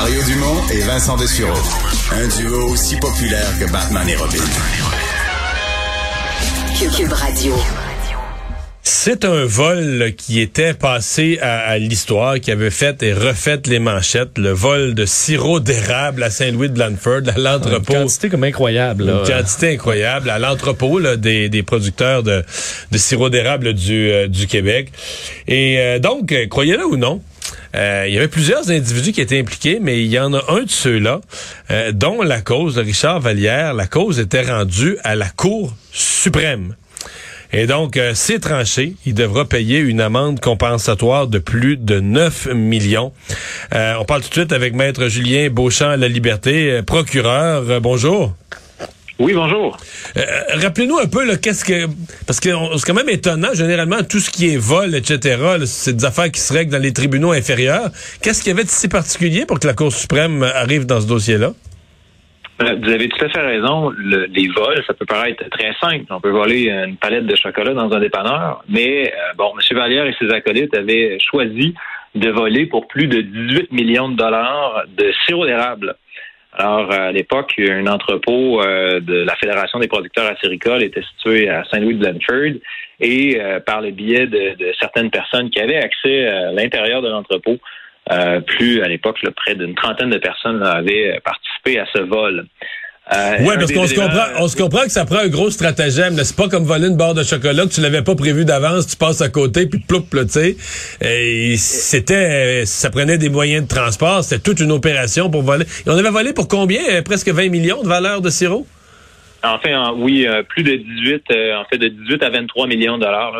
Mario Dumont et Vincent Dessureau. Un duo aussi populaire que Batman et Robin. Cube Radio. C'est un vol qui était passé à, l'histoire, qui avait fait et refait les manchettes, le vol de sirop d'érable à Saint-Louis de Lanford, à l'entrepôt. Une quantité comme incroyable. Une quantité incroyable à l'entrepôt des, des, producteurs de, de sirop d'érable du, euh, du Québec. Et euh, donc, croyez-le ou non, euh, il y avait plusieurs individus qui étaient impliqués, mais il y en a un de ceux-là, dont la cause, de Richard Vallière, la cause était rendue à la Cour suprême. Et donc, euh, c'est tranché. Il devra payer une amende compensatoire de plus de 9 millions. Euh, on parle tout de suite avec Maître Julien Beauchamp à la Liberté, euh, procureur. bonjour. Oui, bonjour. Rappelez-nous un peu, qu'est-ce que... Parce que c'est quand même étonnant, généralement, tout ce qui est vol, etc., c'est des affaires qui se règlent dans les tribunaux inférieurs. Qu'est-ce qu'il y avait de si particulier pour que la Cour suprême arrive dans ce dossier-là? Euh, vous avez tout à fait raison. les vols, ça peut paraître très simple. On peut voler une palette de chocolat dans un dépanneur, mais euh, bon, M. Vallière et ses acolytes avaient choisi de voler pour plus de 18 millions de dollars de sirop d'érable. Alors, à l'époque, un entrepôt euh, de la Fédération des producteurs acéricoles était situé à Saint-Louis-de-Blanford et par le biais de, de, certaines personnes qui avaient accès à l'intérieur de l'entrepôt, euh, plus à l'époque, près d'une trentaine de personnes avaient participé à ce vol. Euh, oui, parce qu'on se comprend, on se comprend que ça prend un gros stratagème. C'est pas comme voler une barre de chocolat que tu l'avais pas prévu d'avance, tu passes à côté puis ploup, tu sais. C'était, ça prenait des moyens de transport, c'était toute une opération pour voler. Et on avait volé pour combien euh, Presque 20 millions de valeur de sirop? Enfin, oui, plus de 18, en fait, de 18 à 23 millions de dollars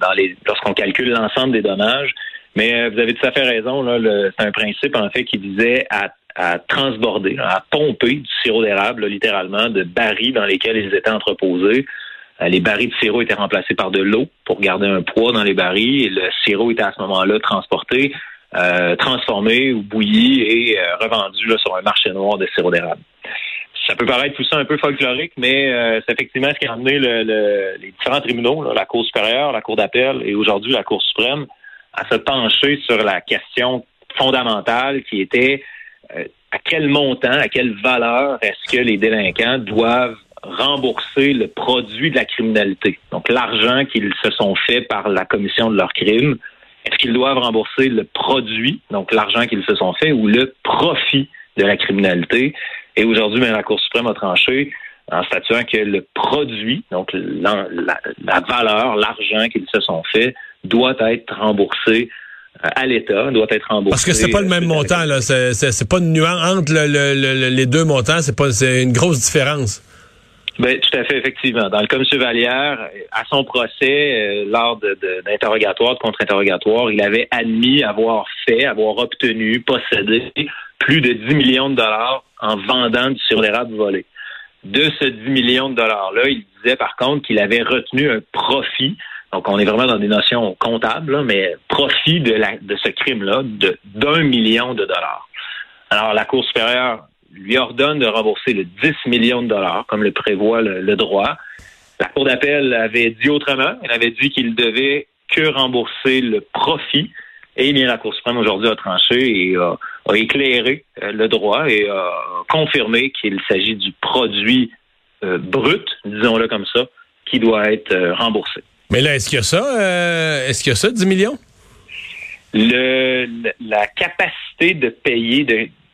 dans les, lorsqu'on calcule l'ensemble des dommages. Mais euh, vous avez tout à fait raison. c'est un principe, en fait, qui visait à, transborder, à pomper du sirop d'érable, littéralement, de barils dans lesquels ils étaient entreposés. Euh, les barils de sirop étaient remplacés par de l'eau pour garder un poids dans les barils et le sirop était à ce moment-là transporté, euh, transformé ou bouilli et revendu sur un marché noir de sirop d'érable. Ça peut paraître tout ça un peu folklorique, mais c'est effectivement ce qui a amené les différents tribunaux, la Cour supérieure, la Cour d'appel et aujourd'hui la Cour suprême, à se pencher sur la question fondamentale qui était euh, à quel montant, à quelle valeur est-ce que les délinquants doivent rembourser le produit de la criminalité, donc l'argent qu'ils se sont fait par la commission de leur crime. Est-ce qu'ils doivent rembourser le produit, donc l'argent qu'ils se sont fait, ou le profit de la criminalité? Et aujourd'hui, la Cour suprême a tranché en statuant que le produit, donc la, valeur, l'argent qu'ils se sont fait, doit être remboursé euh, à l'État, doit être remboursé. Parce que c'est pas le même montant, là. C'est pas une nuance entre les deux montants, c'est pas c'est une grosse différence. Ben, tout à fait, effectivement. Dans le cas de M. Vallière, à son procès, euh, lors d'interrogatoire, de, de contre-interrogatoire, il avait admis avoir fait, avoir obtenu, possédé plus de 10 millions de dollars en vendant du sur d'érable volé. De ce 10 millions de dollars-là, il disait par contre qu'il avait retenu un profit donc, on est vraiment dans des notions comptables, mais profit de, ce crime-là d'un million de dollars. Alors, la Cour supérieure lui ordonne de rembourser le 10 millions de dollars, comme le prévoit le, droit. La Cour d'appel avait dit autrement. Elle avait dit qu'il devait que rembourser le profit. Et bien, la Cour suprême aujourd'hui a tranché et a, éclairé euh, le droit et a confirmé qu'il s'agit du produit euh, brut, disons-le comme ça, qui doit être euh, remboursé. Mais là, est-ce qu'il y a ça? Euh, est-ce qu'il y a ça, 10 millions? Le, la capacité de payer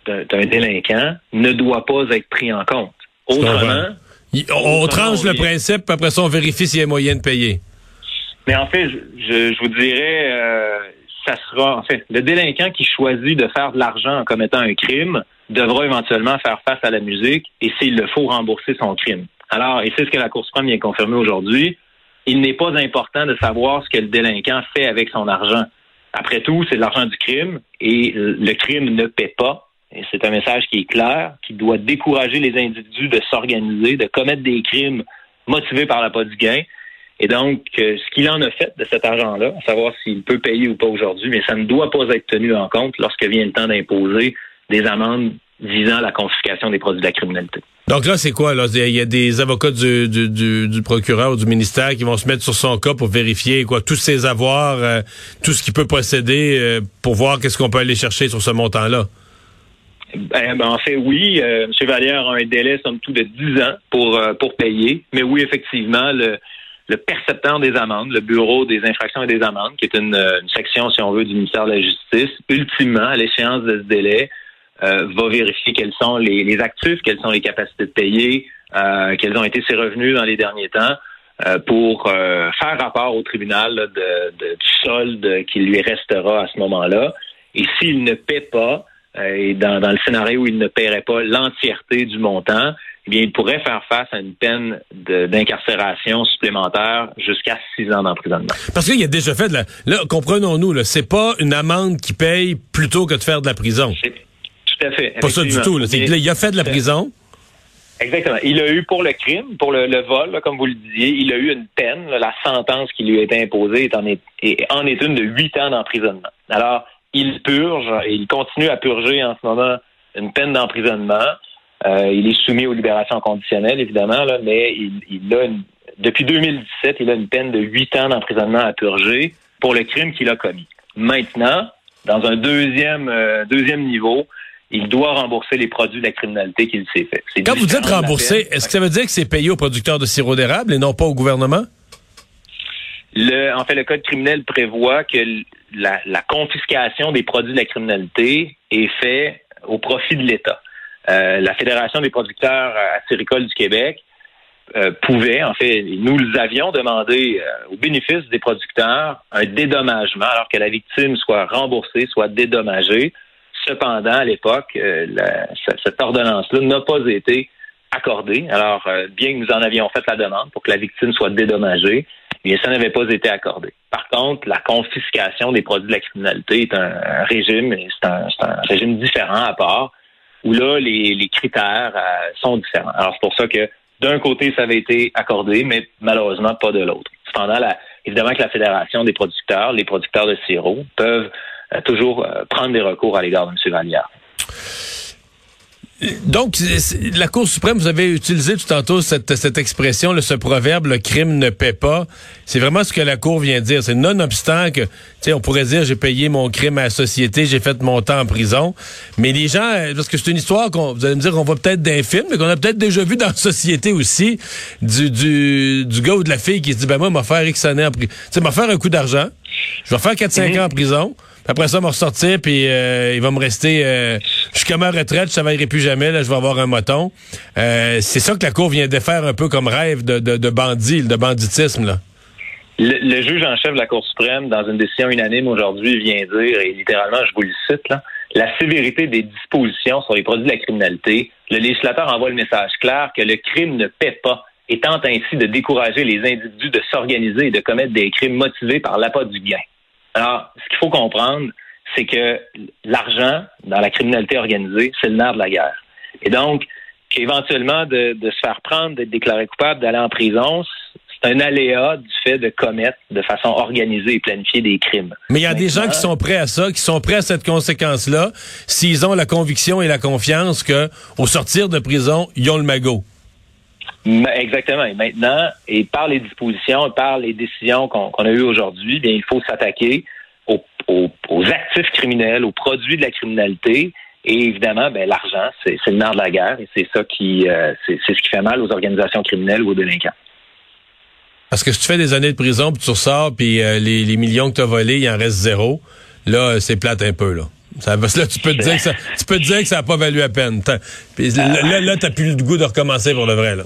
d'un délinquant ne doit pas être pris en compte. Autrement, on, tranche le principe, puis après ça, on vérifie s'il y a moyen de payer. Mais en fait, je, vous dirais, euh, ça sera, en fait, le délinquant qui choisit de faire de l'argent en commettant un crime devra éventuellement faire face à la musique et s'il le faut rembourser son crime. Alors, et c'est ce que la Cour suprême vient confirmer aujourd'hui, il n'est pas important de savoir ce que le délinquant fait avec son argent. Après tout, c'est l'argent du crime et le crime ne paie pas. C'est un message qui est clair, qui doit décourager les individus de s'organiser, de commettre des crimes motivés par la pas du gain. Et donc, euh, ce qu'il en a fait de cet argent-là, à savoir s'il peut payer ou pas aujourd'hui, mais ça ne doit pas être tenu en compte lorsque vient le temps d'imposer des amendes visant la confiscation des produits de la criminalité. Donc là, c'est quoi? Il y a des avocats du, du, procureur ou du ministère qui vont se mettre sur son cas pour vérifier quoi tous ses avoirs, euh, tout ce qu'il peut posséder euh, pour voir qu'est-ce qu'on peut aller chercher sur ce montant-là. Ben, ben, en fait, oui. Euh, M. Vallière a un délai, somme tout, de 10 ans pour, euh, pour payer. Mais oui, effectivement, le, le percepteur des amendes, le Bureau des infractions et des amendes, qui est une, une section, si on veut, du ministère de la Justice, ultimement, à l'échéance de ce délai, va vérifier quels sont les, les, actifs, quelles sont les capacités de payer, euh, quels ont été ses revenus dans les derniers temps, euh, pour euh, faire rapport au tribunal de, de, du solde qui lui restera à ce moment-là. Et s'il ne paie pas, euh, et dans, dans, le scénario où il ne paierait pas l'entièreté du montant, eh bien, il pourrait faire face à une peine d'incarcération supplémentaire jusqu'à six ans d'emprisonnement. Parce qu'il a déjà fait de la... Là, comprenons-nous, là, c'est pas une amende qui paye plutôt que de faire de la prison. Tout à fait. Pas ça du tout. Là. Là, il a fait de la prison. Exactement. Il a eu pour le crime, pour le, le vol, là, comme vous le disiez, il a eu une peine. Là, la sentence qui lui a été imposée est en est, est, en est une de huit ans d'emprisonnement. Alors, il purge et il continue à purger en ce moment une peine d'emprisonnement. Euh, il est soumis aux libérations conditionnelles, évidemment, là, mais il, il a une, depuis 2017, il a une peine de huit ans d'emprisonnement à purger pour le crime qu'il a commis. Maintenant, dans un deuxième, euh, deuxième niveau, il doit rembourser les produits de la criminalité qu'il s'est fait. Quand vous dites rembourser, est-ce que ça veut dire que c'est payé aux producteurs de sirop d'érable et non pas au gouvernement? Le, en fait, le code criminel prévoit que la, la, confiscation des produits de la criminalité est fait au profit de l'État. Euh, la Fédération des producteurs acéricoles du Québec euh, pouvait, en fait, nous avions demandé euh, au bénéfice des producteurs un dédommagement, alors que la victime soit remboursée, soit dédommagée. Cependant, à l'époque, euh, cette ordonnance-là n'a pas été accordée. Alors, euh, bien que nous en avions fait la demande pour que la victime soit dédommagée, bien, ça n'avait pas été accordé. Par contre, la confiscation des produits de la criminalité est un, régime, c'est un, régime différent à part, où là, les, critères euh, sont différents. Alors, c'est pour ça que d'un côté, ça avait été accordé, mais malheureusement pas de l'autre. Cependant, évidemment que la Fédération des producteurs, les producteurs de sirop, peuvent toujours euh, prendre des recours à l'égard de M. Vallière. Donc, la Cour suprême, vous avez utilisé tout tantôt cette, cette expression, ce proverbe, le crime ne paie pas. C'est vraiment ce que la Cour vient dire. C'est nonobstant que, tu sais, on pourrait dire, j'ai payé mon crime à la société, j'ai fait mon temps en prison. Mais les gens, parce que c'est une histoire qu'on, vous allez me dire qu'on voit peut-être d'un film, mais qu'on a peut-être déjà vu dans la société aussi, du, du, du gars ou de la fille qui se dit, ben moi, m'a faire X années en prison. Tu sais, m'a faire un coup d'argent. Je vais faire 4-5 mm -hmm. ans en prison. Après ça, va ressortir, puis euh, il va me rester euh, jusqu'à ma retraite, je ne travaillerai plus jamais, là, je vais avoir un moton. Euh, c'est ça que la Cour vient de faire un peu comme rêve de, de, de bandit, de banditisme. Là. Le, le, juge en chef de la Cour suprême, dans une décision unanime aujourd'hui, vient dire, et littéralement, je vous le cite, là, la sévérité des dispositions sur les produits de la criminalité, le législateur envoie le message clair que le crime ne paie pas et tente ainsi de décourager les individus de s'organiser et de commettre des crimes motivés par l'appât du gain. Alors, ce qu'il faut comprendre, c'est que l'argent dans la criminalité organisée, c'est le nerf de la guerre. Et donc, éventuellement, de, de se faire prendre, d'être déclaré coupable, d'aller en prison, c'est un aléa du fait de commettre de façon organisée et planifiée des crimes. Mais il y a Maintenant, des gens qui sont prêts à ça, qui sont prêts à cette conséquence-là, s'ils ont la conviction et la confiance que, au sortir de prison, ils ont le magot. Exactement. Et maintenant, et par les dispositions, et par les décisions qu'on qu a eues aujourd'hui, bien, il faut s'attaquer aux, aux, aux, actifs criminels, aux produits de la criminalité. Et évidemment, ben, l'argent, c'est le nerf de la guerre et c'est ça qui, euh, c'est ce qui fait mal aux organisations criminelles ou aux délinquants. Parce que si tu fais des années de prison, puis tu ressors, puis euh, les, les, millions que tu as volés, il en reste zéro, là, c'est plate un peu, là. Ça, parce que là, tu peux te dire que ça, tu peux te dire que ça n'a pas valu la peine. Puis là, là, n'as plus le goût de recommencer pour le vrai, là.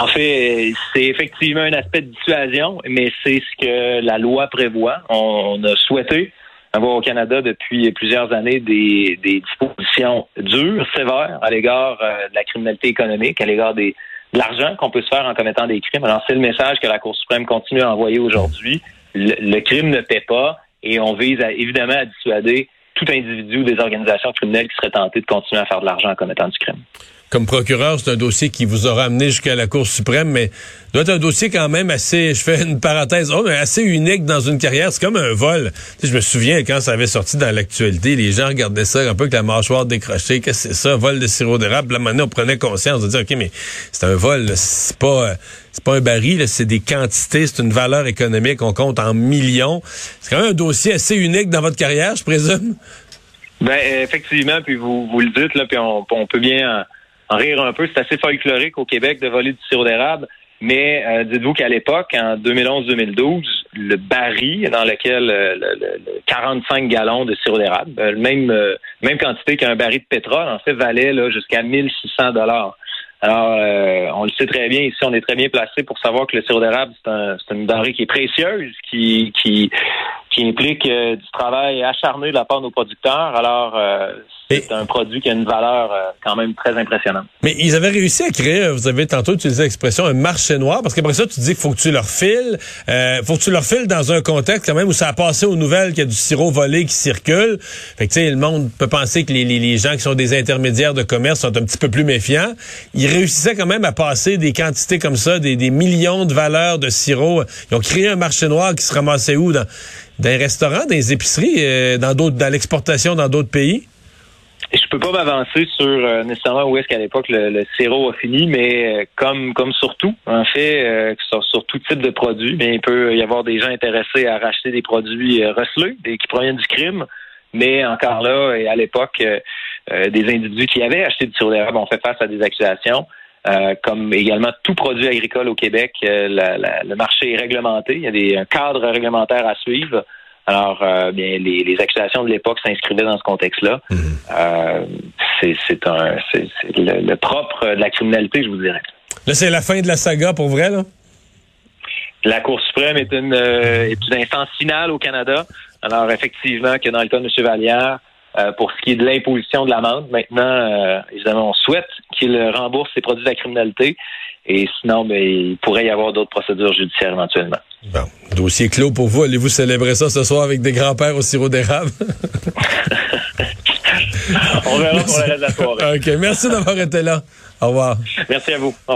En fait, c'est effectivement un aspect de dissuasion, mais c'est ce que la loi prévoit. On, a souhaité avoir au Canada depuis plusieurs années des, dispositions dures, sévères à l'égard euh, de la criminalité économique, à l'égard de l'argent qu'on peut se faire en commettant des crimes. Alors, c'est le message que la Cour suprême continue à envoyer aujourd'hui. Le, le, crime ne paie pas et on vise à, évidemment à dissuader tout individu ou des organisations criminelles qui seraient tentées de continuer à faire de l'argent en commettant du crime comme procureur, c'est un dossier qui vous aura amené jusqu'à la Cour suprême, mais doit être un dossier quand même assez, je fais une parenthèse, oh, mais assez unique dans une carrière. C'est comme un vol. Je me souviens quand ça avait sorti dans l'actualité, les gens regardaient ça un peu avec la mâchoire décrochée. Qu'est-ce que c'est ça, vol de sirop d'érable? Là, maintenant, on prenait conscience de dire, OK, mais c'est un vol, c'est pas... C'est pas un baril, c'est des quantités, c'est une valeur économique, on compte en millions. C'est quand même un dossier assez unique dans votre carrière, je présume? Ben effectivement, puis vous, vous le dites là, puis on, peut bien en, rire un peu. C'est assez folklorique au Québec de voler du sirop d'érable. Mais euh, dites-vous qu'à l'époque, en 2011-2012, le baril dans lequel euh, le, 45 gallons de sirop d'érable, euh, même même quantité qu'un baril de pétrole, en fait, valait là, jusqu'à 1600 dollars. Alors, on le sait très bien ici, on est très bien placé pour savoir que le sirop d'érable, c'est un, une denrée qui est précieuse, qui, qui, qui implique du travail acharné de la part de nos producteurs. Alors, c'est un produit qui a une valeur euh, quand même très impressionnante. Mais ils avaient réussi à créer, vous avez tantôt utilisé l'expression, un marché noir, parce qu'après ça, tu dis qu'il faut que tu leur files, euh, faut que tu leur files dans un contexte quand même où ça a passé aux nouvelles qu'il y a du sirop volé qui circule. Fait que tu sais, le monde peut penser que les, les, gens qui sont des intermédiaires de commerce sont un petit peu plus méfiants. Ils réussissaient quand même à passer des quantités comme ça, des, des millions de valeurs de sirop. Ils ont créé un marché noir qui se ramassait où? Dans, les restaurants, les épiceries, euh, dans d'autres, dans l'exportation dans d'autres pays? Je peux pas m'avancer sur euh, nécessairement où est-ce qu'à l'époque le, sirop a fini, mais euh, comme comme surtout, en fait, euh, sur, tout type de produits, mais il peut y avoir des gens intéressés à racheter des produits recelés, des, qui proviennent du crime. Mais encore là, et à l'époque, des individus qui avaient acheté du sirop d'érable ont fait face à des accusations. Comme également tout produit agricole au Québec, le marché est réglementé. Il y a des un cadre réglementaire à suivre. Alors, euh, bien, les, les, accusations de l'époque s'inscrivaient dans ce contexte-là. Mhm. Euh, c'est un, c'est le, le, propre de la criminalité, je vous dirais. Là, c'est la fin de la saga pour vrai, là? La Cour suprême est une, euh, est une instance finale au Canada. Alors, effectivement, que dans le cas de M. Vallière, euh, pour ce qui est de l'imposition de l'amende, maintenant, euh, évidemment, on souhaite qu'il rembourse ses produits de la criminalité. Et sinon, ben, il pourrait y avoir d'autres procédures judiciaires éventuellement. Bon, dossier clos pour vous. Allez-vous célébrer ça ce soir avec des grands-pères au sirop d'érable? On verra pour le reste de la soirée. OK. Merci d'avoir été là. Au revoir. Merci à vous.